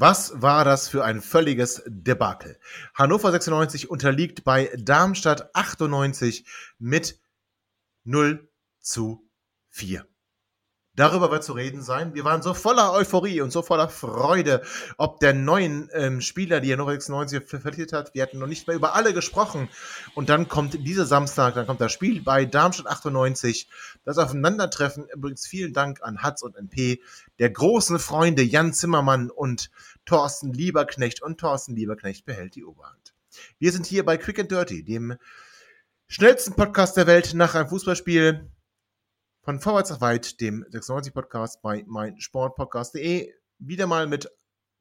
Was war das für ein völliges Debakel? Hannover 96 unterliegt bei Darmstadt 98 mit 0 zu 4. Darüber wird zu reden sein. Wir waren so voller Euphorie und so voller Freude, ob der neuen ähm, Spieler, die Hannover 96 verliert hat. Wir hatten noch nicht mehr über alle gesprochen. Und dann kommt dieser Samstag, dann kommt das Spiel bei Darmstadt 98. Das Aufeinandertreffen. Übrigens vielen Dank an Hatz und NP, der großen Freunde Jan Zimmermann und Thorsten Lieberknecht. Und Thorsten Lieberknecht behält die Oberhand. Wir sind hier bei Quick and Dirty, dem schnellsten Podcast der Welt nach einem Fußballspiel von Vorwärts nach Weit, dem 96 Podcast bei meinsportpodcast.de. Wieder mal mit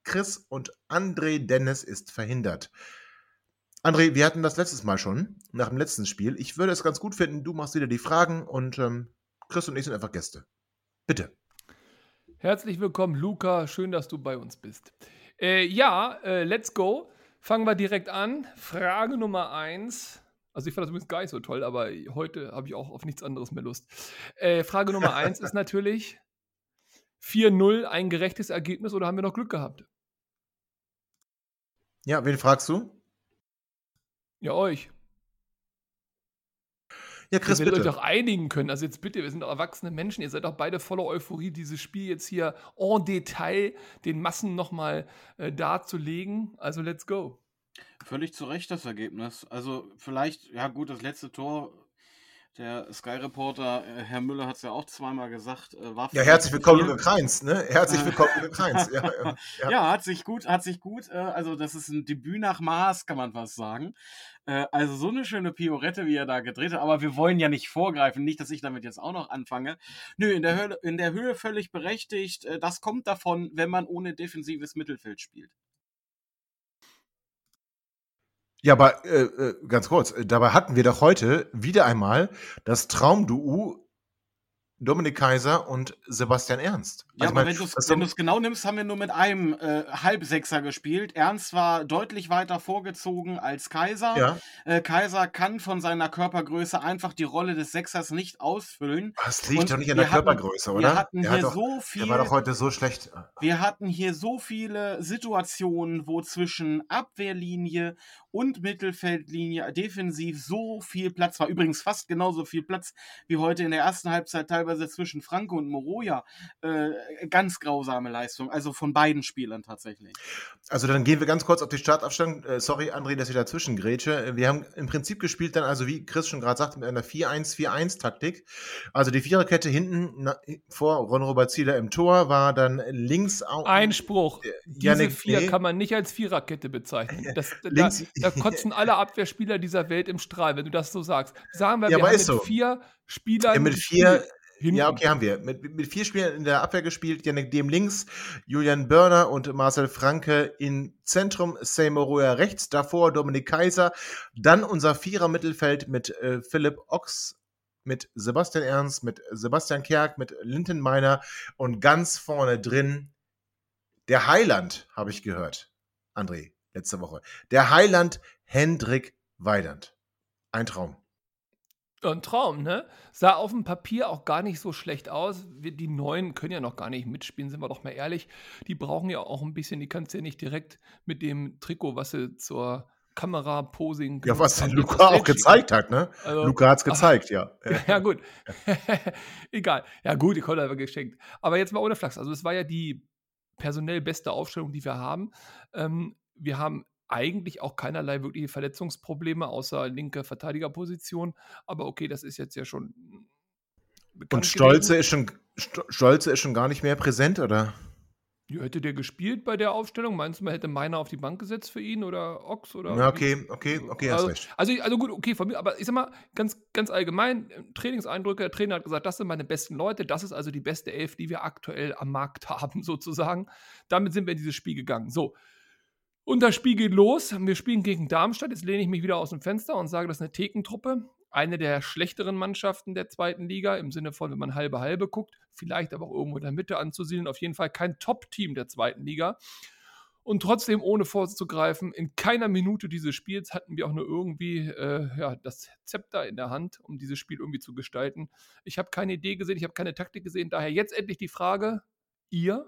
Chris und André Dennis ist verhindert. André, wir hatten das letztes Mal schon, nach dem letzten Spiel. Ich würde es ganz gut finden, du machst wieder die Fragen und ähm, Chris und ich sind einfach Gäste. Bitte. Herzlich willkommen, Luca. Schön, dass du bei uns bist. Äh, ja, äh, let's go. Fangen wir direkt an. Frage Nummer eins. Also ich fand das übrigens gar nicht so toll, aber heute habe ich auch auf nichts anderes mehr Lust. Äh, Frage Nummer eins ist natürlich 4-0 ein gerechtes Ergebnis oder haben wir noch Glück gehabt? Ja, wen fragst du? Ja, euch. Ja, Chris, ihr werdet euch doch einigen können. Also jetzt bitte, wir sind doch erwachsene Menschen, ihr seid doch beide voller Euphorie, dieses Spiel jetzt hier en Detail den Massen nochmal äh, darzulegen. Also let's go. Völlig zu Recht das Ergebnis. Also vielleicht, ja gut, das letzte Tor, der Sky-Reporter, äh, Herr Müller hat es ja auch zweimal gesagt, äh, war Ja, herzlich willkommen, Luca Kreins, ne? Herzlich willkommen, Luca Kreins. Ja, ja, Ja. ja. hat sich gut, hat sich gut, äh, also das ist ein Debüt nach Maß, kann man fast sagen. Äh, also so eine schöne Piorette, wie er da gedreht hat, aber wir wollen ja nicht vorgreifen, nicht, dass ich damit jetzt auch noch anfange. Nö, in der Höhe, in der Höhe völlig berechtigt. Äh, das kommt davon, wenn man ohne defensives Mittelfeld spielt. Ja, aber äh, äh, ganz kurz, dabei hatten wir doch heute wieder einmal das Traumduo Dominik Kaiser und Sebastian Ernst. Ja, Also, aber ich mein, wenn du es du's genau nimmst, haben wir nur mit einem äh, Halbsechser gespielt. Ernst war deutlich weiter vorgezogen als Kaiser. ja, Äh, Kaiser kann von seiner Körpergröße einfach die Rolle des Sechsers nicht ausfüllen. das liegt Und doch nicht an der hatten- Körpergröße, oder? Wir hatten der, hier doch, so viel. der war doch heute so schlecht. Wir hatten hier so viele Situationen, wo zwischen Abwehrlinie und Mittelfeldlinie defensiv so viel Platz war. Übrigens fast genauso viel Platz wie heute in der ersten Halbzeit teilweise zwischen Franco und Moroja. Äh, ganz grausame Leistung. Also von beiden Spielern tatsächlich. Also dann gehen wir ganz kurz auf die Startaufstellung. Äh, sorry, André, dass ich dazwischen grätsche. Äh, Wir haben im Prinzip gespielt dann, also wie Chris schon gerade sagte, mit einer 4-1-4-1-Taktik. Also die Viererkette hinten na, vor Ron-Robert Zieler im Tor war dann links au- Einspruch. Diese Yannick vier Blee. kann man nicht als Viererkette bezeichnen. Das, da, Links- da kotzen alle Abwehrspieler dieser Welt im Strahl, wenn du das so sagst. Sagen wir, Ja, wir haben mit so. vier Spielern. Ja, mit vier, hinten. ja, okay, haben wir. Mit, mit vier Spielern in der Abwehr gespielt. Janik Dem links, Julian Börner und Marcel Franke im Zentrum, Seymour rechts, davor Dominik Kaiser. Dann unser Vierer-Mittelfeld mit äh, Philipp Ochs, mit Sebastian Ernst, mit Sebastian Kerk, mit Linton Meiner und ganz vorne drin der Heiland, habe ich gehört, André, letzte Woche. Der Heiland Hendrik Weidand. Ein Traum. Ein Traum, ne? Sah auf dem Papier auch gar nicht so schlecht aus. Wir, die Neuen können ja noch gar nicht mitspielen, sind wir doch mal ehrlich. Die brauchen ja auch ein bisschen, die kannst du ja nicht direkt mit dem Trikot, was sie zur Kamera-Posing Ja, was haben, Luca auch gezeigt hat, ne? Also, Luca hat's gezeigt, ja. Ja, ja, gut. Egal. Ja, gut, Kolle haben wir geschenkt. Aber jetzt mal ohne Flachs. Also, es war ja die personell beste Aufstellung, die wir haben. Ähm, wir haben eigentlich auch keinerlei wirkliche Verletzungsprobleme außer linke Verteidigerposition. Aber okay, das ist jetzt ja schon. Und Stolze gewesen. ist schon Sto- Stolze ist schon gar nicht mehr präsent, oder? Ja, hätte der gespielt bei der Aufstellung? Meinst du, man hätte Meiner auf die Bank gesetzt für ihn oder Ochs oder? Ja, okay, okay, okay, hast also, recht. Also, also gut, okay, von mir, aber ich sag mal, ganz, ganz allgemein, äh, Trainingseindrücke, der Trainer hat gesagt, das sind meine besten Leute, das ist also die beste Elf, die wir aktuell am Markt haben, sozusagen. Damit sind wir in dieses Spiel gegangen. So. Und das Spiel geht los. Wir spielen gegen Darmstadt. Jetzt lehne ich mich wieder aus dem Fenster und sage, das ist eine Thekentruppe eine der schlechteren Mannschaften der zweiten Liga, im Sinne von, wenn man halbe halbe guckt, vielleicht aber auch irgendwo in der Mitte anzusiedeln, auf jeden Fall kein Top-Team der zweiten Liga. Und trotzdem, ohne vorzugreifen, in keiner Minute dieses Spiels hatten wir auch nur irgendwie äh, ja, das Zepter in der Hand, um dieses Spiel irgendwie zu gestalten. Ich habe keine Idee gesehen, ich habe keine Taktik gesehen. Daher jetzt endlich die Frage, ihr,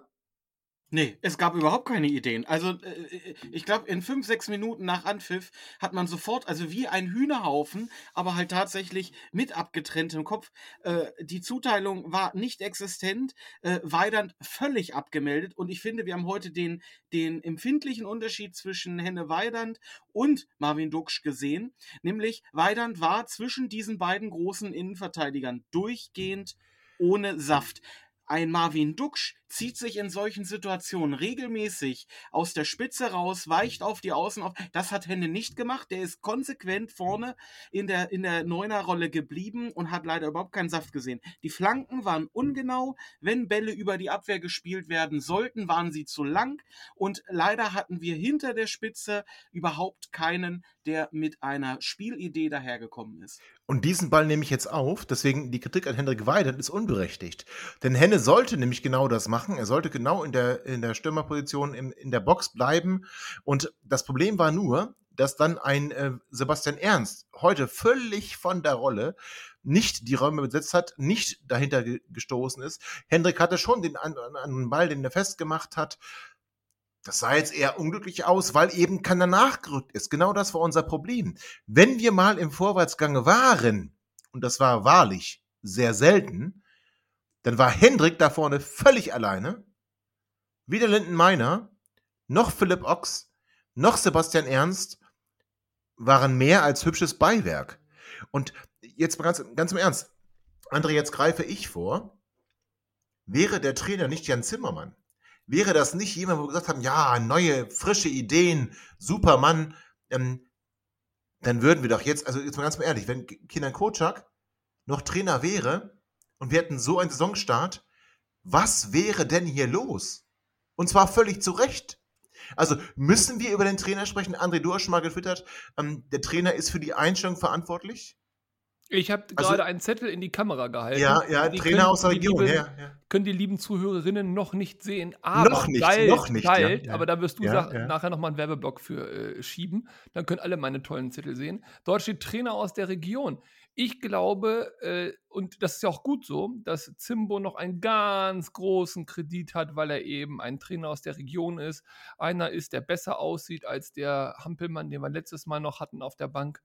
Nee, es gab überhaupt keine Ideen. Also, äh, äh ich glaube, in fünf, sechs Minuten nach Anpfiff hat man sofort, also wie ein Hühnerhaufen, aber halt tatsächlich mit abgetrenntem Kopf. Äh, die Zuteilung war nicht existent, äh, Weidand völlig abgemeldet und ich finde, wir haben heute den, den empfindlichen Unterschied zwischen Henne Weidand und Marvin Duksch gesehen. Nämlich, Weidand war zwischen diesen beiden großen Innenverteidigern durchgehend ohne Saft. Ein Marvin Duksch zieht sich in solchen Situationen regelmäßig aus der Spitze raus, weicht auf die Außen auf. Das hat Henne nicht gemacht. Der ist konsequent vorne in der, in der Neuner-Rolle geblieben und hat leider überhaupt keinen Saft gesehen. Die Flanken waren ungenau. Wenn Bälle über die Abwehr gespielt werden sollten, waren sie zu lang. Und leider hatten wir hinter der Spitze überhaupt keinen, der mit einer Spielidee dahergekommen ist. Und diesen Ball nehme ich jetzt auf. Deswegen die Kritik an Hendrik Weidand ist unberechtigt. Denn Henne sollte nämlich genau das machen. Er sollte genau in der, in der Stürmerposition in, in der Box bleiben. Und das Problem war nur, dass dann ein äh, Sebastian Ernst heute völlig von der Rolle nicht die Räume besetzt hat, nicht dahinter ge gestoßen ist. Hendrik hatte schon den einen Ball, den er festgemacht hat. Das sah jetzt eher unglücklich aus, weil eben keiner nachgerückt ist. Genau das war unser Problem. Wenn wir mal im Vorwärtsgange waren, und das war wahrlich sehr selten, dann war Hendrik da vorne völlig alleine. Weder Linden Meiner, noch Philipp Ochs, noch Sebastian Ernst waren mehr als hübsches Beiwerk. Und jetzt mal ganz, ganz im Ernst, André, jetzt greife ich vor. Wäre der Trainer nicht Jan Zimmermann, wäre das nicht jemand, wo wir gesagt haben, ja, neue, frische Ideen, Supermann, ähm, dann würden wir doch jetzt, also jetzt mal ganz mal ehrlich, wenn Kinan Kocak noch Trainer wäre, und wir hätten so einen Saisonstart, was wäre denn hier los? Und zwar völlig zu Recht. Also müssen wir über den Trainer sprechen? André, du hast schon mal getwittert, ähm, der Trainer ist für die Einstellung verantwortlich. Ich habe also, gerade einen Zettel in die Kamera gehalten. Ja, ja, die Trainer aus der Region. Lieben, ja, ja. Können die lieben Zuhörerinnen noch nicht sehen. Aber noch nicht, galt, noch nicht. Galt, ja, aber da wirst du ja, ja. nachher nochmal einen Werbeblock für äh, schieben. Dann können alle meine tollen Zettel sehen. Dort steht Trainer aus der Region. Ich glaube, äh, und das ist ja auch gut so, dass Zimbo noch einen ganz großen Kredit hat, weil er eben ein Trainer aus der Region ist. Einer ist, der besser aussieht als der Hampelmann, den wir letztes Mal noch hatten auf der Bank.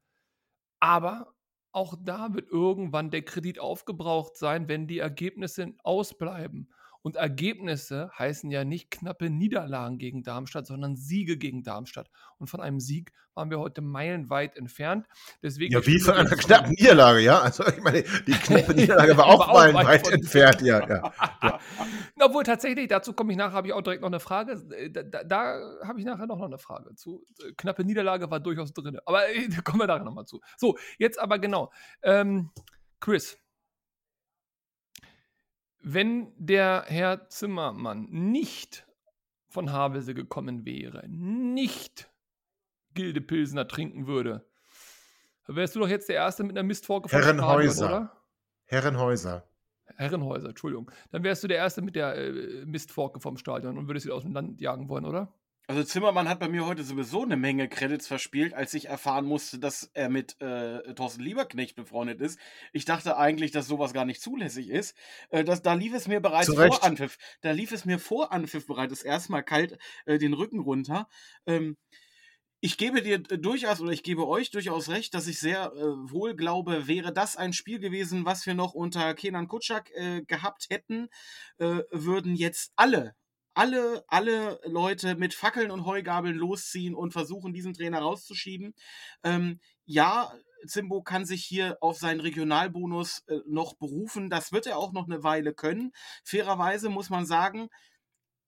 Aber auch da wird irgendwann der Kredit aufgebraucht sein, wenn die Ergebnisse ausbleiben. Und Ergebnisse heißen ja nicht knappe Niederlagen gegen Darmstadt, sondern Siege gegen Darmstadt. Und von einem Sieg waren wir heute meilenweit entfernt. Deswegen ja, wie von einer knappen Niederlage, ja? Also ich meine, die knappe Niederlage war auch meilenweit entfernt, ja. ja, ja. Obwohl tatsächlich, dazu komme ich nachher, habe ich auch direkt noch eine Frage. Äh, da, da, da habe ich nachher noch eine Frage zu. Äh, knappe Niederlage war durchaus drin. Aber äh, da kommen wir nachher nochmal zu. So, jetzt aber genau. Ähm, Chris, wenn der Herr Zimmermann nicht von Havelse gekommen wäre, nicht Gilde Pilsner trinken würde, wärst du doch jetzt der Erste mit einer Mistforke vom Herrenhäuser. Stadion, oder? Herrenhäuser. Herrenhäuser, Entschuldigung. Dann wärst du der Erste mit der äh, Mistforke vom Stadion und würdest sie aus dem Land jagen wollen, oder? Also Zimmermann hat bei mir heute sowieso eine Menge Credits verspielt, als ich erfahren musste, dass er mit äh, Thorsten Lieberknecht befreundet ist. Ich dachte eigentlich, dass sowas gar nicht zulässig ist. Äh, das, da lief es mir bereits Zurecht. vor Anpfiff. Da lief es mir vor Anpfiff bereits erstmal kalt äh, den Rücken runter. Ähm, ich gebe dir durchaus oder ich gebe euch durchaus recht, dass ich sehr äh, wohl glaube, wäre das ein Spiel gewesen, was wir noch unter Kenan Kutschak äh, gehabt hätten, äh, würden jetzt alle alle, alle Leute mit Fackeln und Heugabeln losziehen und versuchen, diesen Trainer rauszuschieben. Ähm, ja, Zimbo kann sich hier auf seinen Regionalbonus äh, noch berufen. Das wird er auch noch eine Weile können. Fairerweise muss man sagen,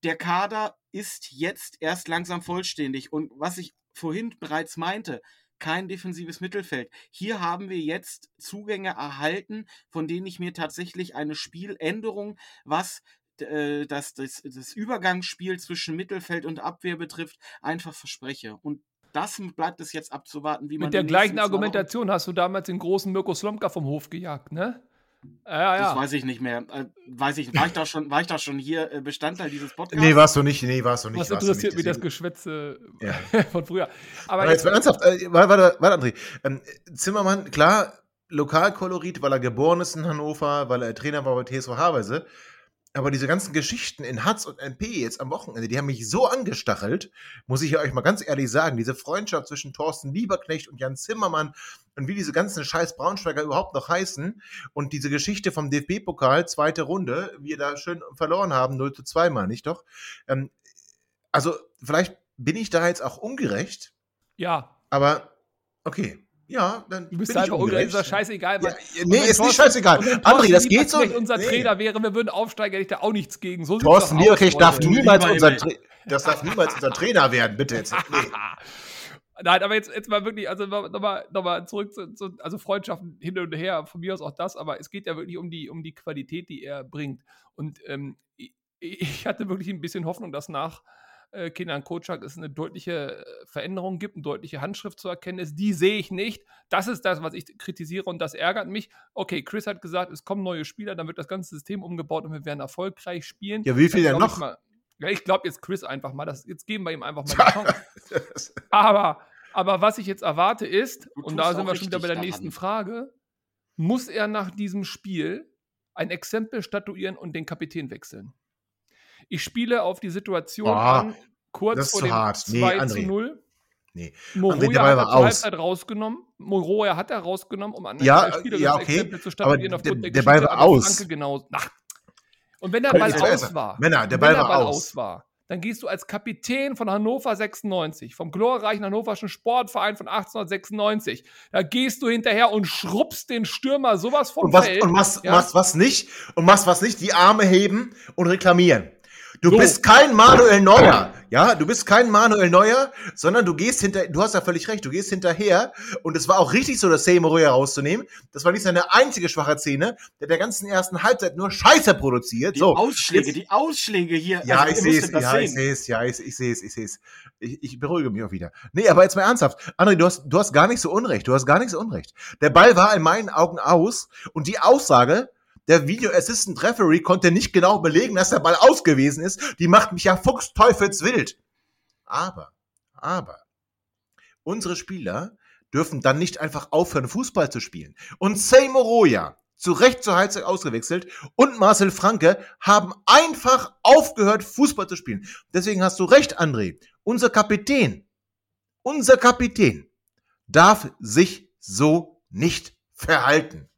der Kader ist jetzt erst langsam vollständig. Und was ich vorhin bereits meinte, kein defensives Mittelfeld. Hier haben wir jetzt Zugänge erhalten, von denen ich mir tatsächlich eine Spieländerung, was äh, das, das, das Übergangsspiel zwischen Mittelfeld und Abwehr betrifft, einfach verspreche. Und das bleibt es jetzt abzuwarten, wie man. Mit der gleichen Argumentation hast du damals den großen Mirko Slomka vom Hof gejagt, ne? Ja, ja. Das weiß ich nicht mehr. Äh, weiß ich, war ich da schon, war ich da schon hier äh, Bestandteil dieses Podcasts? Nee, warst du nicht. Nee, warst du nicht. Was interessiert mich das Geschwätze ja. von früher? Aber, Aber jetzt, mal ernsthaft, äh, warte, warte, warte, André. Ähm, Zimmermann, klar, Lokalkolorit, weil er geboren ist in Hannover, weil er Trainer war bei TSV Haverse. Aber diese ganzen Geschichten in Hatz und MP jetzt am Wochenende, die haben mich so angestachelt, muss ich euch mal ganz ehrlich sagen. Diese Freundschaft zwischen Thorsten Lieberknecht und Jan Zimmermann und wie diese ganzen scheiß Braunschweiger überhaupt noch heißen und diese Geschichte vom DFB-Pokal, zweite Runde, wir da schön verloren haben, 0 zu 2 mal, nicht doch? Ähm, also, vielleicht bin ich da jetzt auch ungerecht. Ja. Aber, okay. Ja, dann du bist bin einfach ungerecht. Ist doch scheißegal. Ja, nee, ist nicht scheißegal. André, das geht so. Wenn unser nee. Trainer wäre, wir würden aufsteigen, hätte ich da auch nichts gegen. So Thorsten Lieberknecht darf niemals unser das darf niemals unser Trainer werden, bitte jetzt. Nee. Nein, aber jetzt, jetzt mal wirklich, also nochmal noch mal zurück zu, zu, also Freundschaften hin und her, von mir aus auch das, aber es geht ja wirklich um die, um die Qualität, die er bringt. Und ähm, ich, ich hatte wirklich ein bisschen Hoffnung, dass nach äh, Kenan Kocak es eine deutliche äh, Veränderung gibt, eine deutliche Handschrift zu erkennen ist. Die sehe ich nicht. Das ist das, was ich kritisiere und das ärgert mich. Okay, Chris hat gesagt, es kommen neue Spieler, dann wird das ganze System umgebaut und wir werden erfolgreich spielen. Ja, wie viel denn noch? Mal, ja, ich glaube jetzt Chris einfach mal. Das, jetzt geben wir ihm einfach mal die Chance. aber, aber was ich jetzt erwarte ist, und da sind wir schon wieder bei der daran. nächsten Frage, muss er nach diesem Spiel ein Exempel statuieren und den Kapitän wechseln? Ich spiele auf die Situation Boah, an, kurz vor dem hart. 2 nee, zu 0. Nee. Moroja hat er Halbzeit rausgenommen. Moroja hat er rausgenommen, um an ja, Spieler ja, okay. Exempel zu statuieren aber aufgrund der, der Ball war aus. Genau. Ach. Und wenn der Ball aus war, Männer, der Ball, der Ball aus. aus war, dann gehst du als Kapitän von Hannover 96, vom glorreichen hannoverschen Sportverein von 1896, da gehst du hinterher und schrubbst den Stürmer sowas vom und was, Feld. Und machst, ja? machst was nicht und machst was nicht, die Arme heben und reklamieren. Du so. bist kein Manuel Neuer, ja, du bist kein Manuel Neuer, sondern du gehst hinter, du hast ja völlig recht, du gehst hinterher und es war auch richtig so, das Seymour herauszunehmen. Das war nicht seine einzige schwache Szene, der der ganzen ersten Halbzeit nur Scheiße produziert. Die so, Ausschläge, jetzt, die Ausschläge hier. Ja, also, ich sehe es, ja, ich sehe es, ja, ich, ich sehe es, ich sehe es. Ich, ich beruhige mich auch wieder. Nee, aber jetzt mal ernsthaft. André, du hast, du hast gar nicht so Unrecht, du hast gar nicht so Unrecht. Der Ball war in meinen Augen aus und die Aussage, der Video Assistant Referee konnte nicht genau belegen, dass der Ball ausgewiesen ist. Die macht mich ja fuchsteufelswild. Aber, aber, unsere Spieler dürfen dann nicht einfach aufhören, Fußball zu spielen. Und Seymour Roya, zu Recht zur Halbzeit ausgewechselt, und Marcel Franke haben einfach aufgehört, Fußball zu spielen. Deswegen hast du recht, André. Unser Kapitän, unser Kapitän darf sich so nicht verhalten.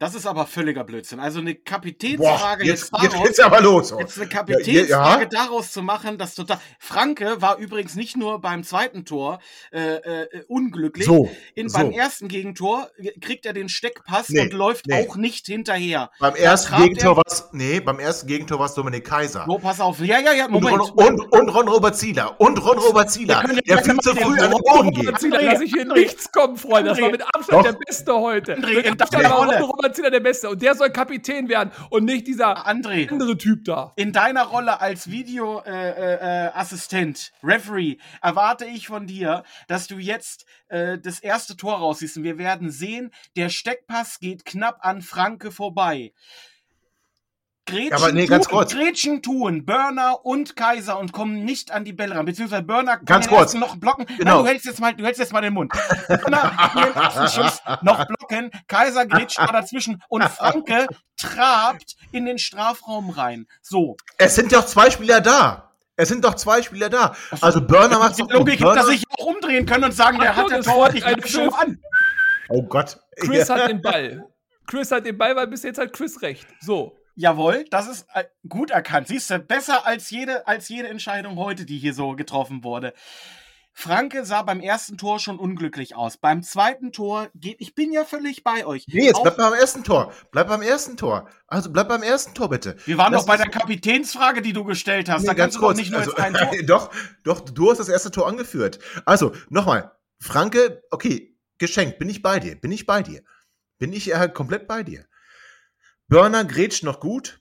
Das ist aber völliger Blödsinn. Also eine Kapitänsfrage Boah, jetzt, jetzt, daraus, jetzt geht's aber los. Jetzt eine Kapitänsfrage ja, ja. daraus zu machen, das total. Franke war übrigens nicht nur beim zweiten Tor äh, äh, unglücklich. So, In, so. Beim ersten Gegentor kriegt er den Steckpass nee, und läuft nee. auch nicht hinterher. Beim ersten Gegentor war nee, beim ersten Gegentor war es Dominik Kaiser. So, pass auf. Ja, ja, ja, Moment. Und, und, und Ron Robert Zieler. Und Ron Robert Zieler. Der viel zu früh an den Boden geht. Zieler, lass ich hier nichts kommen, Freunde. Das war mit Abstand Doch. der Beste heute. André, mit Abstand war Zieler der Beste. Und der soll Kapitän werden und nicht dieser André, andere Typ da. In deiner Rolle als Videoassistent, äh, äh, Referee, erwarte ich von dir, dass du jetzt äh, das erste Tor rausziehst. Und wir werden sehen, der Steckpass geht knapp an Franke vorbei. Gretchen, aber nee, ganz tun, kurz. Gretchen tun Burner und Kaiser und kommen nicht an die Bälle ran. Beziehungsweise Burner kann ganz kurz. noch blocken. Genau. Nein, du hältst jetzt mal, du hältst jetzt mal den Mund. Burner Schuss noch blocken. Kaiser grätscht da dazwischen und Franke trabt in den Strafraum rein. So. Es sind doch zwei Spieler da. Es sind doch zwei Spieler da. Also Burner macht Die Logik gibt, dass ich auch umdrehen können und sagen, der hat der Tor, ich schon an. Oh Gott. Chris hat den Ball. Chris hat den Ball, weil bis jetzt hat Chris recht. So. Jawohl, das ist äh, gut erkannt. Siehst du, besser als jede, als jede Entscheidung heute, die hier so getroffen wurde. Franke sah beim ersten Tor schon unglücklich aus. Beim zweiten Tor geht, ich bin ja völlig bei euch. Nee, jetzt Auch- bleib beim ersten Tor. Bleib beim ersten Tor. Also bleib beim ersten Tor, bitte. wir waren Lass doch bei der Kapitänsfrage, die du gestellt hast. Nee, da ganz kannst du doch kurz. nicht nur also, jetzt ein Tor. doch, doch, du hast das erste Tor angeführt. Also, nochmal. Franke, okay, geschenkt. Bin ich bei dir? Bin ich bei dir? Bin ich äh, komplett bei dir? Burner grätscht noch gut.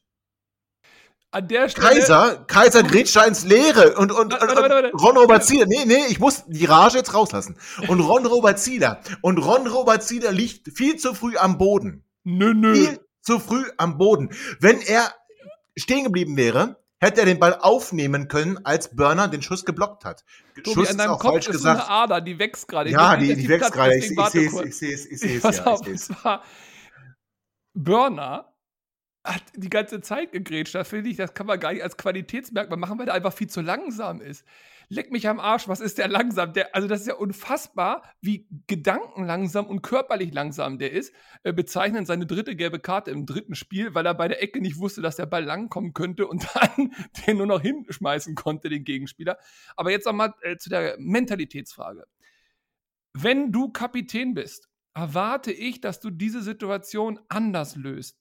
An der Stelle. Kaiser, Kaiser grätscht da ins Leere und, und, Warte, warte, warte. Ron Robert Zieler, nee, nee, ich muss die Rage jetzt rauslassen. Und Ron Robert Zieler, und Ron Robert Zieler liegt viel zu früh am Boden. Nö, nö. Viel zu früh am Boden. Wenn er stehen geblieben wäre, hätte er den Ball aufnehmen können, als Burner den Schuss geblockt hat. Tobi, Schuss an ist deinem auch Kopf falsch ist so eine gesagt. Ader, die wächst gerade. Ja, die, dass die wächst gerade. Ich, sehe es, ich sehe es, ich sehe es, ja. Burner hat die ganze Zeit gegrätscht. Das finde ich, das kann man gar nicht als Qualitätsmerkmal machen, weil der einfach viel zu langsam ist. Leck mich am Arsch, was ist der langsam? Der, also das ist ja unfassbar, wie gedankenlangsam und körperlich langsam der ist. Äh, bezeichnen seine dritte gelbe Karte im dritten Spiel, weil er bei der Ecke nicht wusste, dass der Ball langkommen könnte und dann den nur noch hinschmeißen konnte, den Gegenspieler. Aber jetzt nochmal äh, zu der Mentalitätsfrage. Wenn du Kapitän bist, erwarte ich, dass du diese Situation anders löst.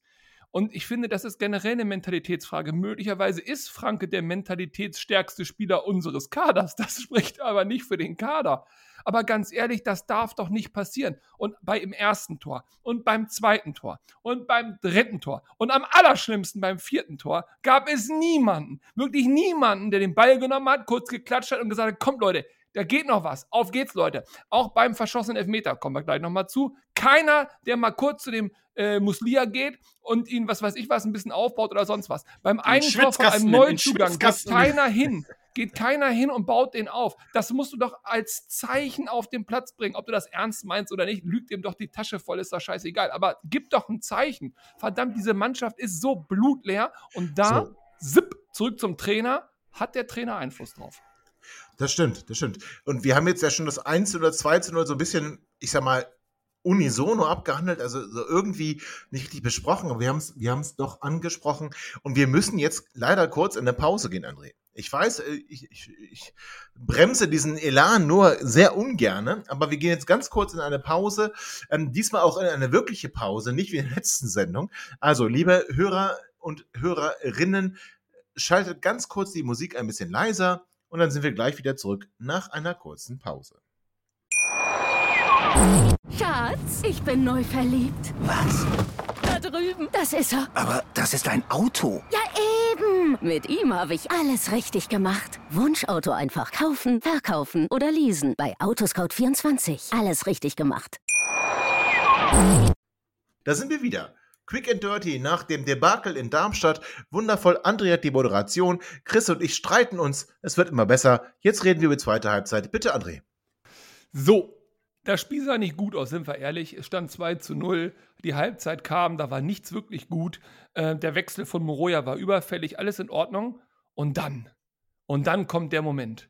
Und ich finde, das ist generell eine Mentalitätsfrage. Möglicherweise ist Franke der mentalitätsstärkste Spieler unseres Kaders. Das spricht aber nicht für den Kader. Aber ganz ehrlich, das darf doch nicht passieren. Und bei im ersten Tor und beim zweiten Tor und beim dritten Tor und am allerschlimmsten beim vierten Tor gab es niemanden, wirklich niemanden, der den Ball genommen hat, kurz geklatscht hat und gesagt hat, kommt Leute, da geht noch was. Auf geht's, Leute. Auch beim verschossenen Elfmeter kommen wir gleich nochmal zu. Keiner, der mal kurz zu dem äh, Muslia geht und ihn, was weiß ich was, ein bisschen aufbaut oder sonst was. Beim einen Tor von einem Neuzugang geht keiner hin. Geht keiner hin und baut den auf. Das musst du doch als Zeichen auf den Platz bringen. Ob du das ernst meinst oder nicht, lügt ihm doch die Tasche voll, ist doch scheißegal. Aber gib doch ein Zeichen. Verdammt, diese Mannschaft ist so blutleer und da, So. zip, zurück zum Trainer, hat der Trainer Einfluss drauf. Das stimmt, das stimmt. Und wir haben jetzt ja schon das 1 oder 2 zu 0 so ein bisschen, ich sag mal, unisono abgehandelt, also so irgendwie nicht richtig besprochen, aber wir haben es wir haben's doch angesprochen und wir müssen jetzt leider kurz in eine Pause gehen, André. Ich weiß, äh, ich, ich, ich bremse diesen Elan nur sehr ungerne, aber wir gehen jetzt ganz kurz in eine Pause, ähm, diesmal auch in eine wirkliche Pause, nicht wie in der letzten Sendung. Also, liebe Hörer und Hörerinnen, schaltet ganz kurz die Musik ein bisschen leiser und dann sind wir gleich wieder zurück nach einer kurzen Pause. Schatz, ich bin neu verliebt. Was? Da drüben. Das ist er. Aber das ist ein Auto. Ja, eben. Mit ihm habe ich alles richtig gemacht. Wunschauto einfach kaufen, verkaufen oder leasen. Bei Autoscout24. Alles richtig gemacht. Da sind wir wieder. Quick and Dirty nach dem Debakel in Darmstadt. Wundervoll, André hat die Moderation. Chris und ich streiten uns. Es wird immer besser. Jetzt reden wir über die zweite Halbzeit. Bitte, André. So, das Spiel sah nicht gut aus, sind wir ehrlich. Es stand 2 zu 0. Die Halbzeit kam, da war nichts wirklich gut. Äh, der Wechsel von Moroja war überfällig, alles in Ordnung. Und dann, und dann kommt der Moment,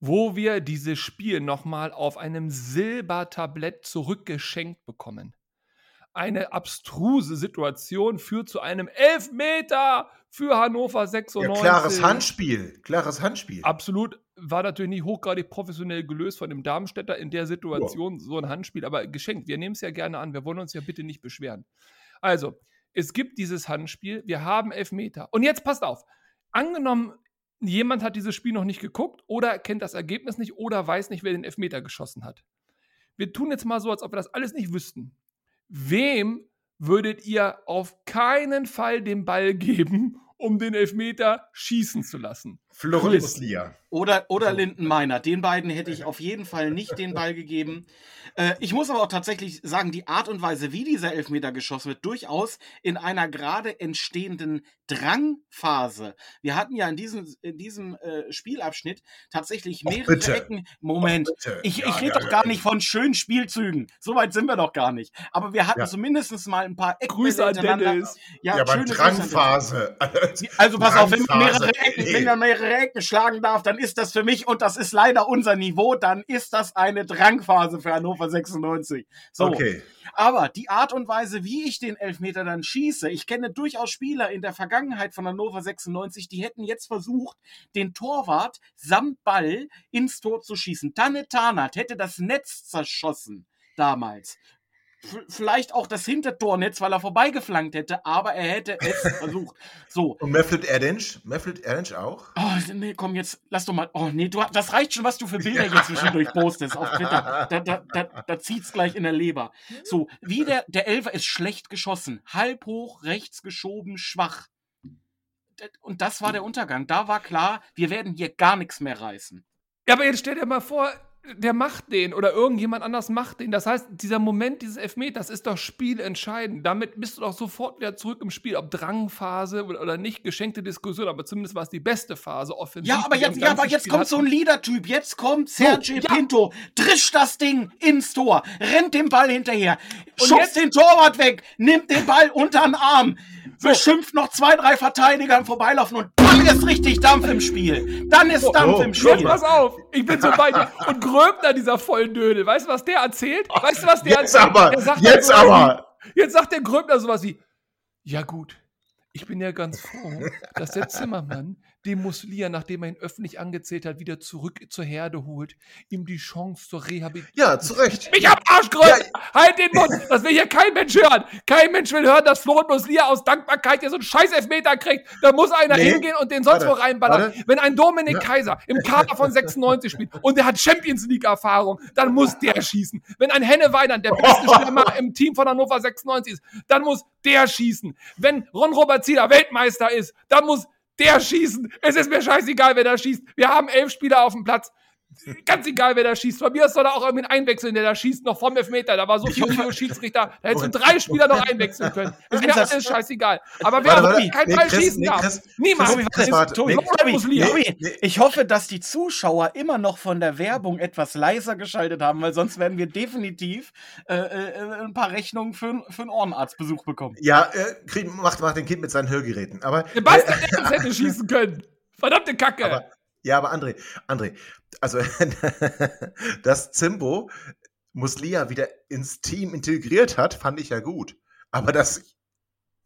wo wir dieses Spiel nochmal auf einem Silbertablett zurückgeschenkt bekommen. Eine abstruse Situation führt zu einem Elfmeter für Hannover Ja, 96. klares Handspiel. Klares Handspiel. Absolut. War natürlich nicht hochgradig professionell gelöst von dem Darmstädter in der Situation, so ein Handspiel, aber geschenkt. Wir nehmen es ja gerne an. Wir wollen uns ja bitte nicht beschweren. Also, es gibt dieses Handspiel, wir haben Elfmeter. Und jetzt passt auf. Angenommen, jemand hat dieses Spiel noch nicht geguckt oder kennt das Ergebnis nicht oder weiß nicht, wer den Elfmeter geschossen hat. Wir tun jetzt mal so, als ob wir das alles nicht wüssten. Wem würdet ihr auf keinen Fall den Ball geben, um den Elfmeter schießen zu lassen? Lia. Oder, oder Lindenmeiner. Den beiden hätte ich auf jeden Fall nicht den Ball gegeben. Äh, ich muss aber auch tatsächlich sagen, die Art und Weise, wie dieser Elfmeter geschossen wird, durchaus in einer gerade entstehenden Drangphase. Wir hatten ja in diesem, in diesem äh, Spielabschnitt tatsächlich Och, mehrere bitte. Ecken. Moment. Och. Ich, Ja, ich rede ja, doch gar ja. nicht von schönen Spielzügen. So weit sind wir doch gar nicht. Aber wir hatten Ja. zumindest mal ein paar Ecken Grüße an Dennis. Ja, aber. Drangphase. Also pass auf, wenn Drangphase. mehrere Ecken, Nee. wenn man mehrere Ecken schlagen darf, dann ist das für mich, und das ist leider unser Niveau, dann ist das eine Drangphase für Hannover 96. So. Okay. Aber die Art und Weise, wie ich den Elfmeter dann schieße, ich kenne durchaus Spieler in der Vergangenheit von Hannover 96, die hätten jetzt versucht, den Torwart samt Ball ins Tor zu schießen. Tanne Tarnat hätte das Netz zerschossen damals. Vielleicht auch das Hintertornetz, weil er vorbeigeflankt hätte, aber er hätte es versucht. So, Und Meflid Erdinch? Meflid Erdinch auch? Oh, nee, komm, jetzt lass doch mal. Oh, nee, du, das reicht schon, was du für Bilder hier zwischendurch postest auf Twitter. Da, da, da, da zieht's gleich in der Leber. So, wie der, der Elfer ist schlecht geschossen. Halb hoch, rechts geschoben, schwach. Und das war der Untergang. Da war klar, wir werden hier gar nichts mehr reißen. Ja, aber jetzt stell dir mal vor, der macht den oder irgendjemand anders macht den. Das heißt, dieser Moment dieses Elfmeters ist doch spielentscheidend. Damit bist du doch sofort wieder zurück im Spiel. Ob Drangphase oder, nicht, geschenkte Diskussion, aber zumindest war es die beste Phase offensiv. Ja, aber jetzt, ja, aber jetzt Spiel kommt so ein. Leader-Typ. Jetzt kommt Sergio ja. Pinto, drischt das Ding ins Tor, rennt dem Ball hinterher, Und schubst jetzt- den Torwart weg, nimmt den Ball unter den Arm, beschimpft noch zwei, drei Verteidiger im Vorbeilaufen und dann ist richtig Dampf im Spiel. Dann ist Dampf oh, im Jetzt Spiel. pass auf, ich bin so bei dir. Und Gröbner, dieser Volldödel, weißt du, was der erzählt? Weißt du, was der Jetzt erzählt? aber! Sagt Jetzt aber! Wie, jetzt sagt der Gröbner sowas wie: Ja, gut, ich bin ja ganz froh, dass der Zimmermann dem Muslia, nachdem er ihn öffentlich angezählt hat, wieder zurück zur Herde holt, ihm die Chance zur Rehabilitation. Ja, zu Recht. Mich am Arsch Gröbner! Halt den Mund! Das will hier kein Mensch hören! Kein Mensch will hören, dass Florian Muslia aus Dankbarkeit hier so einen scheiß Elfmeter kriegt. Da muss einer Nee. hingehen und den sonst Warte, wo reinballern. warte. Wenn ein Dominik Ja. Kaiser im Kader von 96 spielt und der hat Champions League Erfahrung, dann muss der schießen. Wenn ein Henne Weinand der beste Stürmer im Team von Hannover 96 ist, dann muss der schießen. Wenn Ron Robert Zieler Weltmeister ist, dann muss der schießen. Es ist mir scheißegal, wer da schießt. Wir haben elf Spieler auf dem Platz. Ganz egal, wer da schießt. Von mir aus soll er auch irgendwie einwechseln, der da schießt, noch vom Elfmeter. Da war so viel Videoschiedsrichter. Da hättest du drei Spieler noch einwechseln können. Ist mir alles scheißegal. Aber wer Warte, warte. keinen Nee, Fall Chris, schießen nee, darf, niemand. Ich hoffe, dass die Zuschauer immer noch von der Werbung etwas leiser geschaltet haben, weil sonst werden wir definitiv äh, äh, ein paar Rechnungen für, für einen Ohrenarztbesuch bekommen. Ja, äh, macht, macht den Kind mit seinen Hörgeräten. Aber, Sebastian Evans hätte schießen können. Verdammte Kacke. Aber- ja, aber André, André, also, dass Zimbo Muslia wieder ins Team integriert hat, fand ich ja gut. Aber dass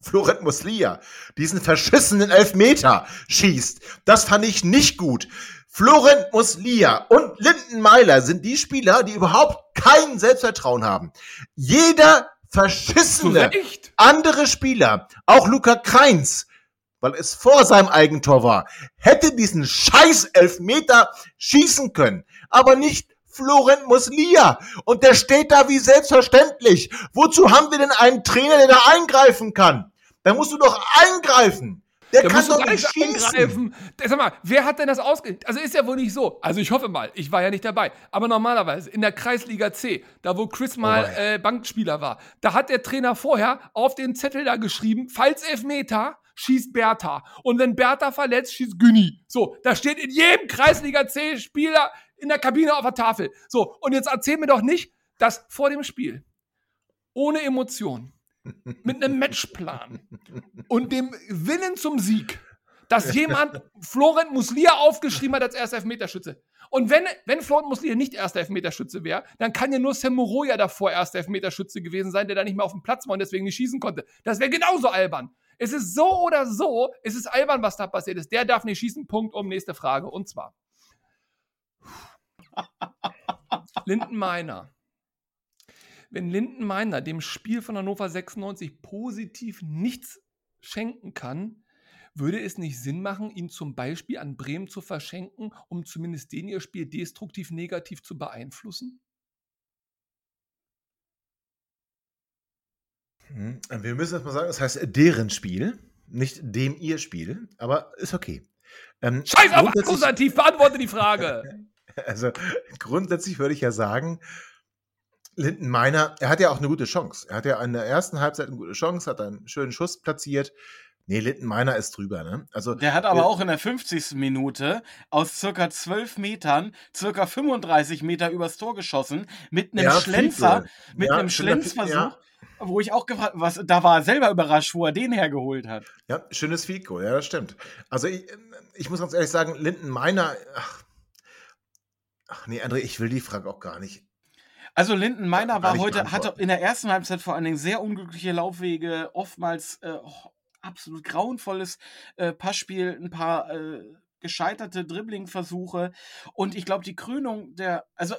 Florent Muslia diesen verschissenen Elfmeter schießt, das fand ich nicht gut. Florent Muslia und Linden Meiler sind die Spieler, die überhaupt kein Selbstvertrauen haben. Jeder verschissene andere Spieler, auch Luca Kreins, weil es vor seinem Eigentor war, hätte diesen scheiß Elfmeter schießen können. Aber nicht Florent Muslia. Und der steht da wie selbstverständlich. Wozu haben wir denn einen Trainer, der da eingreifen kann? Da musst du doch eingreifen. Der Da kann doch nicht schießen. Sag mal, wer hat denn das ausge... Also ist ja wohl nicht so. Also ich hoffe mal, ich war ja nicht dabei. Aber normalerweise in der Kreisliga C, da wo Chris mal Oh. äh, Bankspieler war, da hat der Trainer vorher auf den Zettel da geschrieben, falls Elfmeter, schießt Bertha. Und wenn Bertha verletzt, schießt Günni. So, da steht in jedem Kreisliga C-Spieler in der Kabine auf der Tafel. So, und jetzt erzähl mir doch nicht, dass vor dem Spiel, ohne Emotion, mit einem Matchplan und dem Willen zum Sieg, dass jemand Florent Muslia aufgeschrieben hat als erster Elfmeterschütze. Und wenn, wenn Florent Muslia nicht erster Elfmeterschütze wäre, dann kann ja nur Sam Moroja davor erster Elfmeterschütze gewesen sein, der da nicht mehr auf dem Platz war und deswegen nicht schießen konnte. Das wäre genauso albern. Es ist so oder so, es ist albern, was da passiert ist. Der darf nicht schießen, Punkt, um nächste Frage. Und zwar. Linden Meiner. Wenn Linden Meiner dem Spiel von Hannover 96 positiv nichts schenken kann, würde es nicht Sinn machen, ihn zum Beispiel an Bremen zu verschenken, um zumindest den ihr Spiel destruktiv negativ zu beeinflussen? Wir müssen jetzt mal sagen, das heißt deren Spiel, nicht dem ihr Spiel, aber ist okay. Ähm, Scheiß auf Akkusativ, beantworte die Frage. Also grundsätzlich würde ich ja sagen, Linden Meiner, er hat ja auch eine gute Chance. Er hat ja in der ersten Halbzeit eine gute Chance, hat einen schönen Schuss platziert. Nee, Linden Meiner ist drüber, ne? Also Der hat aber äh, auch in der 50. Minute aus circa 12 Metern circa 35 Meter übers Tor geschossen mit einem Ja, Schlenzer, mit Ja, einem Schlenzversuch. ja. Wo ich auch gefragt, was, da war er selber überrascht, wo er den hergeholt hat. Ja, schönes Fico, ja, das stimmt. Also ich, ich muss ganz ehrlich sagen, Linden Meiner, ach, ach nee, André, ich will die Frage auch gar nicht. Also Linden Meiner war heute, hatte in der ersten Halbzeit vor allen Dingen sehr unglückliche Laufwege, oftmals äh, absolut grauenvolles äh, Passspiel, ein paar äh, gescheiterte Dribbling-Versuche. Und ich glaube, die Krönung der, also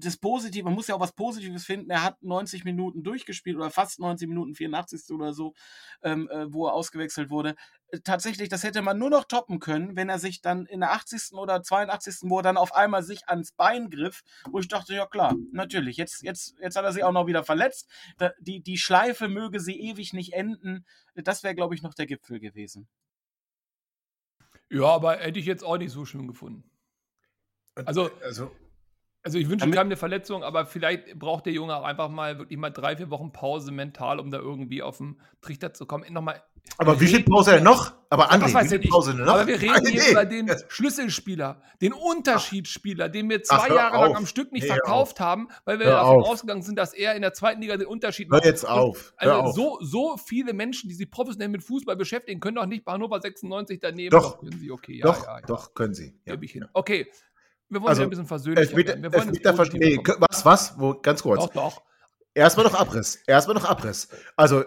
das Positive, man muss ja auch was Positives finden. Er hat 90 Minuten durchgespielt oder fast 90 Minuten, 84. oder so, ähm, äh, wo er ausgewechselt wurde. Äh, Tatsächlich, das hätte man nur noch toppen können, wenn er sich dann in der 80. oder 82. wo er dann auf einmal sich ans Bein griff, wo ich dachte, ja klar, natürlich, jetzt, jetzt, jetzt hat er sich auch noch wieder verletzt. Da, die, die Schleife möge sie ewig nicht enden. Das wäre, glaube ich, noch der Gipfel gewesen. Ja, aber hätte ich jetzt auch nicht so schlimm gefunden. Und, Also- also Also ich wünsche keinem eine Verletzung, aber vielleicht braucht der Junge auch einfach mal wirklich mal drei, vier Wochen Pause mental, um da irgendwie auf den Trichter zu kommen. Nochmal, aber wir wie viel Pause denn noch? Aber André, wie viel? Pause noch? Aber wir reden hier Nee. über den Schlüsselspieler, den Unterschiedsspieler, den wir Ach, zwei hör Jahre lang auf. am Stück nicht Hör verkauft haben, weil wir Hör davon auf. ausgegangen sind, dass er in der zweiten Liga den Unterschied Hör macht. jetzt Und auf. Hör Also auf. so, so viele Menschen, die sich professionell mit Fußball beschäftigen, können doch nicht bei Hannover 96 daneben. Doch. können sie, okay, ja, doch, ja, ja. doch, können sie. Ja. Okay, wir wollen Also, ja ein bisschen versöhnlicher Elfmeter, werden. Wir wollen ins Elfmeter, Positive nee, kommen. was, was? Wo, ganz kurz. Doch, doch. Erstmal noch Abriss. Erstmal noch Abriss. Also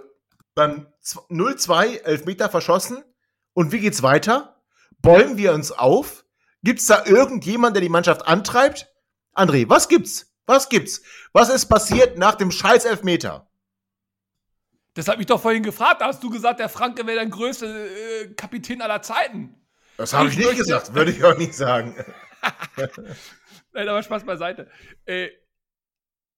dann z- 0-2, Elfmeter verschossen. Und wie geht's weiter? Bäumen wir uns auf? Gibt's da irgendjemand, der die Mannschaft antreibt? André, was gibt's? Was gibt's? Was ist passiert nach dem scheiß Elfmeter? Das hat mich doch vorhin gefragt. Da hast du gesagt, der Franke wäre der größte äh, Kapitän aller Zeiten. Das habe ich, Ich nicht möchte- gesagt, würde ich auch nicht sagen. Nein, aber Spaß beiseite. Äh,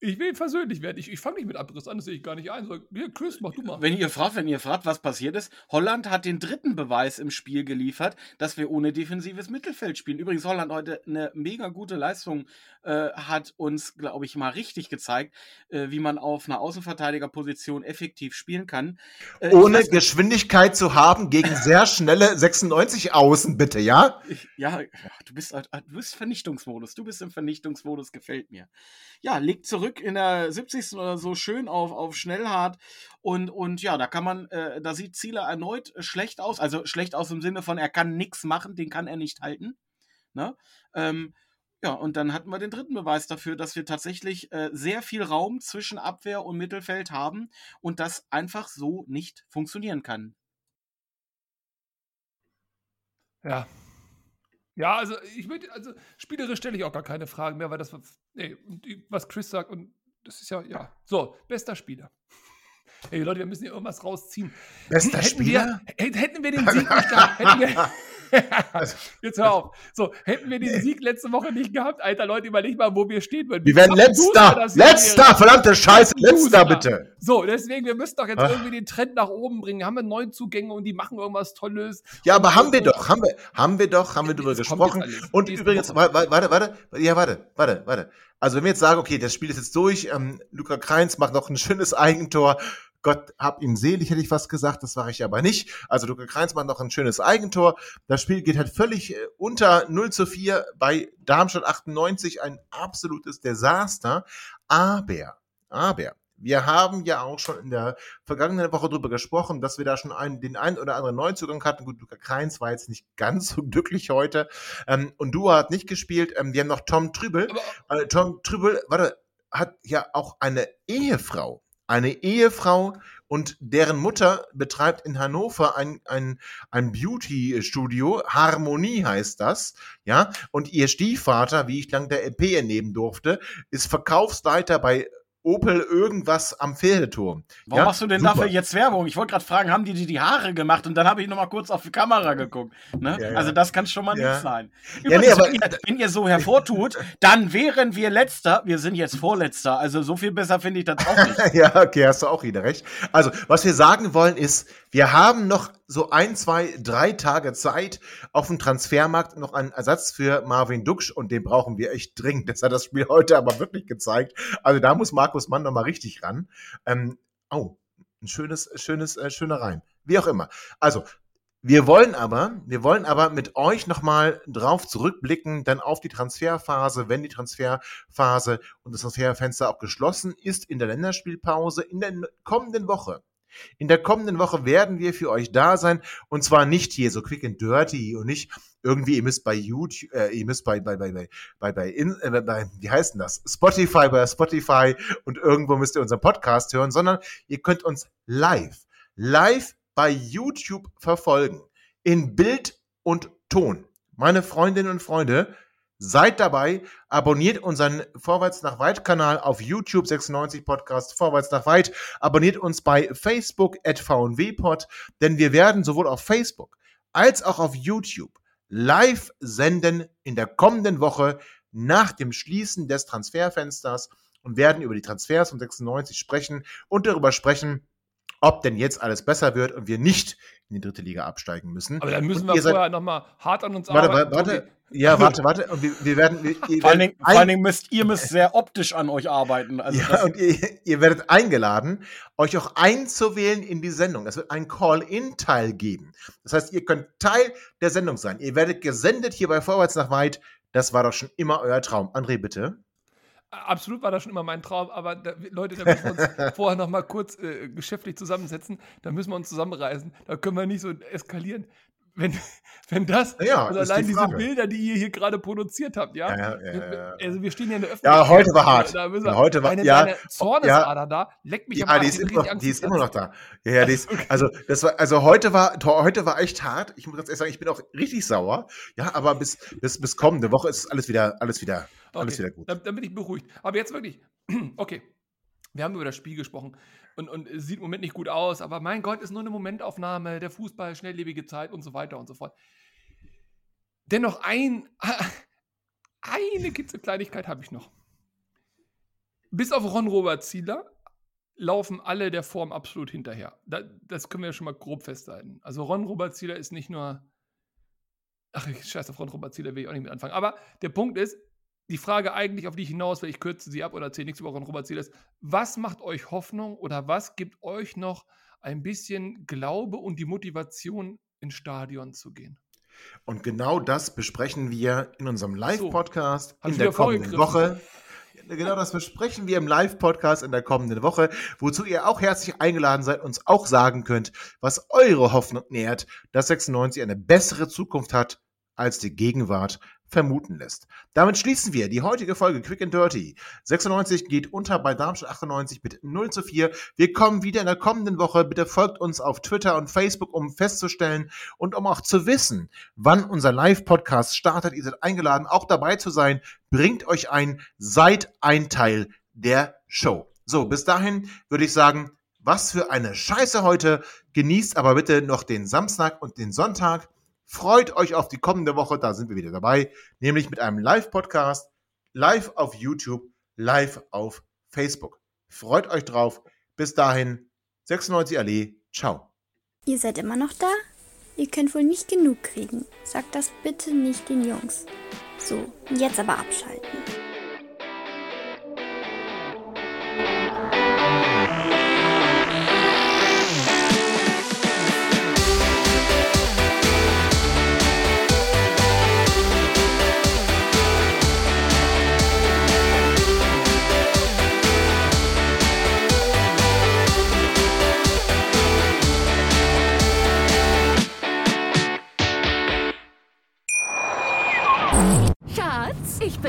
ich will versöhnlich werden. Ich, ich fange nicht mit Abriss an, das sehe ich gar nicht ein. So, hier, Chris, mach du mal. Wenn ihr fragt, wenn ihr fragt, was passiert ist, Holland hat den dritten Beweis im Spiel geliefert, dass wir ohne defensives Mittelfeld spielen. Übrigens, Holland heute eine mega gute Leistung äh, hat uns, glaube ich, mal richtig gezeigt, äh, wie man auf einer Außenverteidigerposition effektiv spielen kann. Äh, Ohne weiß- Geschwindigkeit zu haben gegen sehr schnelle 96 Außen, bitte, ja? Ich, ja, du bist, du bist Vernichtungsmodus. Du bist im Vernichtungsmodus, gefällt mir. Ja, legt zurück in der 70. oder so schön auf, auf Schnellhart. Und, und ja, da kann man, äh, da sieht Zieler erneut schlecht aus. Also schlecht aus im Sinne von, er kann nichts machen, den kann er nicht halten. Ne? Ähm, ja, und dann hatten wir den dritten Beweis dafür, dass wir tatsächlich äh, sehr viel Raum zwischen Abwehr und Mittelfeld haben und das einfach so nicht funktionieren kann. Ja. Ja, also ich möchte, also spielerisch stelle ich auch gar keine Fragen mehr, weil das, nee, was Chris sagt, und das ist ja, ja. So, bester Spieler. Ey Leute, wir müssen hier irgendwas rausziehen. Bester hätten Spieler? Wir, hätten wir den Sieg nicht gehabt, hätten wir, Also- jetzt hör auf. So, hätten wir den Sieg letzte Woche nicht gehabt, Alter, Leute, überleg mal, wo wir stehen würden. Wir fucking letzter! Letzter! wäre. Verdammte Scheiße! Letzter, bitte! So, deswegen, wir müssen doch jetzt Ach. irgendwie den Trend nach oben bringen. Haben wir Neuzugänge und die machen irgendwas Tolles. Ja, aber haben wir doch, haben wir, haben wir doch, haben wir drüber gesprochen. Und übrigens, warte, warte, ja, warte, warte, warte. Also wenn wir jetzt sagen, okay, das Spiel ist jetzt durch, ähm, Luca Kreins macht noch ein schönes Eigentor. Gott hab ihm selig, hätte ich fast gesagt, das war ich aber nicht. Also Luca Kreins macht noch ein schönes Eigentor. Das Spiel geht halt völlig äh, unter 0 zu 4 bei Darmstadt 98, ein absolutes Desaster. Aber, aber, wir haben ja auch schon in der vergangenen Woche drüber gesprochen, dass wir da schon einen, den einen oder anderen Neuzugang hatten. Gut, Luca Kreins war jetzt nicht ganz so glücklich heute. Ähm, und Dua hat nicht gespielt. Ähm, wir haben noch Tom Trübel. Äh, Tom Trübel, warte, hat ja auch eine Ehefrau. Eine Ehefrau und deren Mutter betreibt in Hannover ein, ein, ein Beauty-Studio. Harmonie heißt das. Ja, und ihr Stiefvater, wie ich dank der EP entnehmen durfte, ist Verkaufsleiter bei Opel irgendwas am Pferdeturm. Warum ja? machst du denn Super. dafür jetzt Werbung? Ich wollte gerade fragen, haben die dir die Haare gemacht? Und dann habe ich noch mal kurz auf die Kamera geguckt. Ne? Ja, ja. Also das kann schon mal nicht sein. Ja, nee, Übrigens, aber- wenn, ihr, wenn ihr so hervortut, dann wären wir Letzter. Wir sind jetzt Vorletzter. Also so viel besser finde ich das auch nicht. ja, okay, hast du auch wieder recht. Also, was wir sagen wollen ist, wir haben noch so ein, zwei, drei Tage Zeit auf dem Transfermarkt noch einen Ersatz für Marvin Duksch und den brauchen wir echt dringend. Das hat das Spiel heute aber wirklich gezeigt. Also da muss Markus Mann noch mal richtig ran. Ähm, oh, ein schönes, schönes, äh, schöner Reim. Wie auch immer. Also, Wir wollen aber, wir wollen aber mit euch nochmal drauf zurückblicken, dann auf die Transferphase, wenn die Transferphase und das Transferfenster auch geschlossen ist in der Länderspielpause in der kommenden Woche. In der kommenden Woche werden wir für euch da sein und zwar nicht hier so quick and dirty und nicht irgendwie ihr müsst bei YouTube, äh, ihr müsst bei bei bei bei bei, bei, in, äh, bei wie heißt denn das Spotify bei Spotify und irgendwo müsst ihr unseren Podcast hören, sondern ihr könnt uns live live bei YouTube verfolgen. In Bild und Ton. Meine Freundinnen und Freunde, seid dabei, abonniert unseren Vorwärts nach Weit Kanal auf YouTube 96 Podcast Vorwärts nach Weit, abonniert uns bei Facebook at VNWpod, denn wir werden sowohl auf Facebook als auch auf YouTube live senden in der kommenden Woche nach dem Schließen des Transferfensters und werden über die Transfers von 96 sprechen und darüber sprechen, ob denn jetzt alles besser wird und wir nicht in die dritte Liga absteigen müssen. Aber dann müssen und wir vorher nochmal hart an uns warte, arbeiten. Warte, warte. Ja, warte, warte. Und wir, wir werden. Wir, vor, allen Dingen, vor allen Dingen müsst ihr müsst sehr optisch an euch arbeiten. Also ja, und ihr, ihr, werdet eingeladen, euch auch einzuwählen in die Sendung. Es wird einen Call-In-Teil geben. Das heißt, ihr könnt Teil der Sendung sein. Ihr werdet gesendet hier bei Vorwärts nach Weit. Das war doch schon immer euer Traum. André, bitte. Absolut war das schon immer mein Traum, aber da, Leute, da müssen wir uns vorher noch mal kurz äh, geschäftlich zusammensetzen. Da müssen wir uns zusammenreißen. Da können wir nicht so eskalieren. Wenn, wenn das, ja, also allein die diese Bilder, die ihr hier gerade produziert habt, ja, ja, ja, also wir stehen ja in der Öffentlichkeit. Ja, heute war hart. Da müssen heute war, eine, ja, eine Zornesader da, leckt mich ja, am die ist, immer, die ist immer noch da. Ja, ja, die ist, also, das war, also heute war, heute war echt hart. Ich muss ganz ehrlich sagen, ich bin auch richtig sauer. Ja, aber bis, bis, bis kommende Woche ist alles wieder, alles wieder, okay. alles wieder gut. Dann, dann bin ich beruhigt. Aber jetzt wirklich, okay. Wir haben über das Spiel gesprochen und, und sieht im Moment nicht gut aus, aber mein Gott, ist nur eine Momentaufnahme, der Fußball, schnelllebige Zeit und so weiter und so fort. Dennoch ein, eine Kleinigkeit habe ich noch. Bis auf Ron Robert Zieler laufen alle der Form absolut hinterher. das können wir ja schon mal grob festhalten. Also Ron Robert Zieler ist nicht nur. Ach, ich scheiße auf Ron Robert Zieler, will ich auch nicht mit anfangen. Aber der Punkt ist, die Frage eigentlich, auf die ich hinaus will, ich kürze sie ab oder erzähle nichts über Ron Robert ist, was macht euch Hoffnung oder was gibt euch noch ein bisschen Glaube und die Motivation, ins Stadion zu gehen? Und genau das besprechen wir in unserem Live-Podcast so, in der kommenden Woche. Genau das besprechen wir im Live-Podcast in der kommenden Woche, wozu ihr auch herzlich eingeladen seid, uns auch sagen könnt, was eure Hoffnung nährt, dass 96 eine bessere Zukunft hat als die Gegenwart vermuten lässt. Damit schließen wir die heutige Folge Quick and Dirty. 96 geht unter bei Darmstadt 98 mit 0 zu 4. Wir kommen wieder in der kommenden Woche. Bitte folgt uns auf Twitter und Facebook, um festzustellen und um auch zu wissen, wann unser Live-Podcast startet. Ihr seid eingeladen, auch dabei zu sein. Bringt euch ein, seid ein Teil der Show. So, bis dahin würde ich sagen, was für eine Scheiße heute. Genießt aber bitte noch den Samstag und den Sonntag. Freut euch auf die kommende Woche, da sind wir wieder dabei, nämlich mit einem Live-Podcast, live auf YouTube, live auf Facebook. Freut euch drauf. Bis dahin, 96 Allee, ciao. Ihr seid immer noch da? Ihr könnt wohl nicht genug kriegen. Sagt das bitte nicht den Jungs. So, jetzt aber abschalten.